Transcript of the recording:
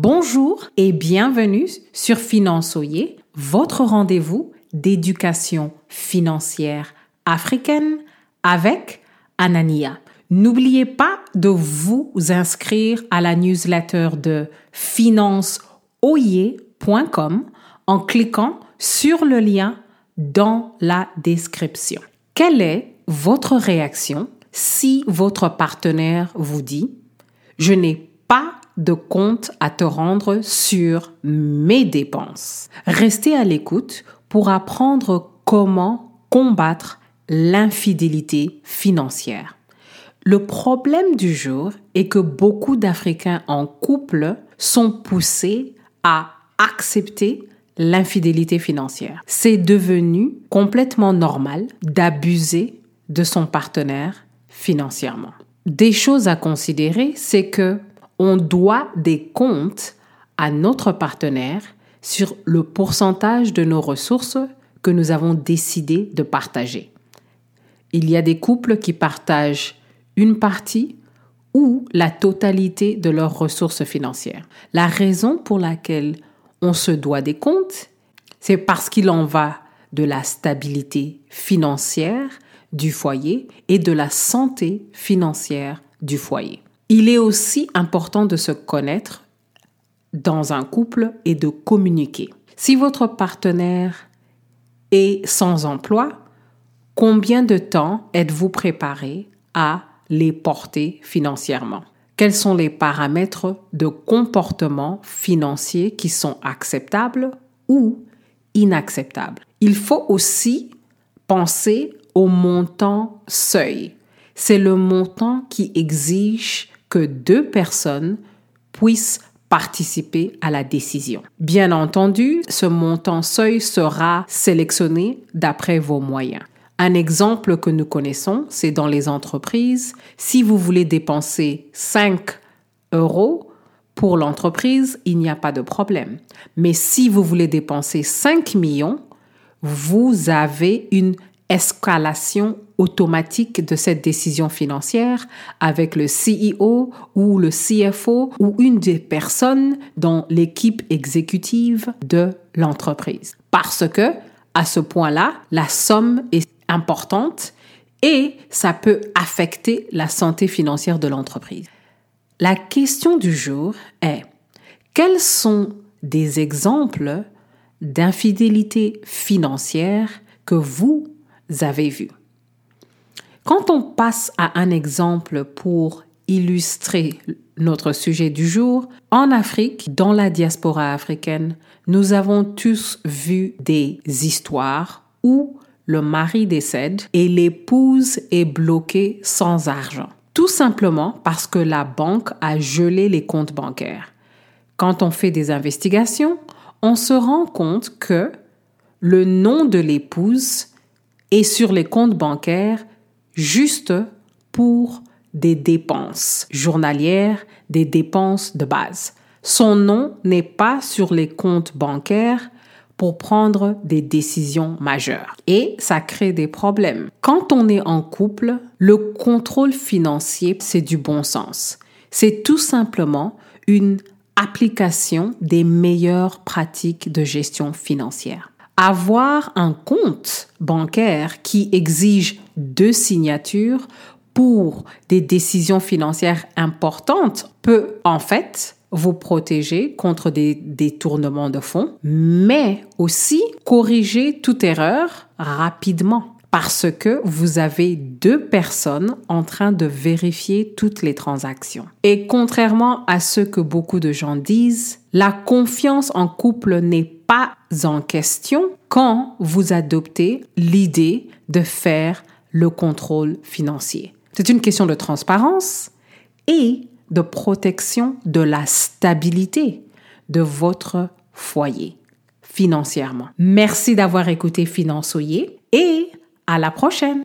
Bonjour et bienvenue sur Finançoyer, votre rendez-vous d'éducation financière africaine avec Anania. N'oubliez pas de vous inscrire à la newsletter de financeoyer.com en cliquant sur le lien dans la description. Quelle est votre réaction si votre partenaire vous dit je n'ai pas de compte à te rendre sur mes dépenses. Restez à l'écoute pour apprendre comment combattre l'infidélité financière. Le problème du jour est que beaucoup d'Africains en couple sont poussés à accepter l'infidélité financière. C'est devenu complètement normal d'abuser de son partenaire financièrement. Des choses à considérer, c'est que on doit des comptes à notre partenaire sur le pourcentage de nos ressources que nous avons décidé de partager. Il y a des couples qui partagent une partie ou la totalité de leurs ressources financières. La raison pour laquelle on se doit des comptes, c'est parce qu'il en va de la stabilité financière du foyer et de la santé financière du foyer. Il est aussi important de se connaître dans un couple et de communiquer. Si votre partenaire est sans emploi, combien de temps êtes-vous préparé à les porter financièrement? Quels sont les paramètres de comportement financier qui sont acceptables ou inacceptables? Il faut aussi penser au montant seuil. C'est le montant qui exige que deux personnes puissent participer à la décision. Bien entendu, ce montant seuil sera sélectionné d'après vos moyens. Un exemple que nous connaissons, c'est dans les entreprises. Si vous voulez dépenser 5 euros pour l'entreprise, il n'y a pas de problème. Mais si vous voulez dépenser 5 millions, vous avez une escalation automatique de cette décision financière avec le CEO ou le CFO ou une des personnes dans l'équipe exécutive de l'entreprise. Parce que, à ce point-là, la somme est importante et ça peut affecter la santé financière de l'entreprise. La question du jour est, quels sont des exemples d'infidélité financière que vous avez vus? Quand on passe à un exemple pour illustrer notre sujet du jour, en Afrique, dans la diaspora africaine, nous avons tous vu des histoires où le mari décède et l'épouse est bloquée sans argent. Tout simplement parce que la banque a gelé les comptes bancaires. Quand on fait des investigations, on se rend compte que le nom de l'épouse est sur les comptes bancaires juste pour des dépenses journalières, des dépenses de base. Son nom n'est pas sur les comptes bancaires pour prendre des décisions majeures. Et ça crée des problèmes. Quand on est en couple, le contrôle financier, c'est du bon sens. C'est tout simplement une application des meilleures pratiques de gestion financière. Avoir un compte bancaire qui exige deux signatures pour des décisions financières importantes peut en fait vous protéger contre des détournements de fonds, mais aussi corriger toute erreur rapidement parce que vous avez deux personnes en train de vérifier toutes les transactions. Et contrairement à ce que beaucoup de gens disent, la confiance en couple n'est pas en question quand vous adoptez l'idée de faire le contrôle financier. C'est une question de transparence et de protection de la stabilité de votre foyer financièrement. Merci d'avoir écouté Finançoyer et à la prochaine.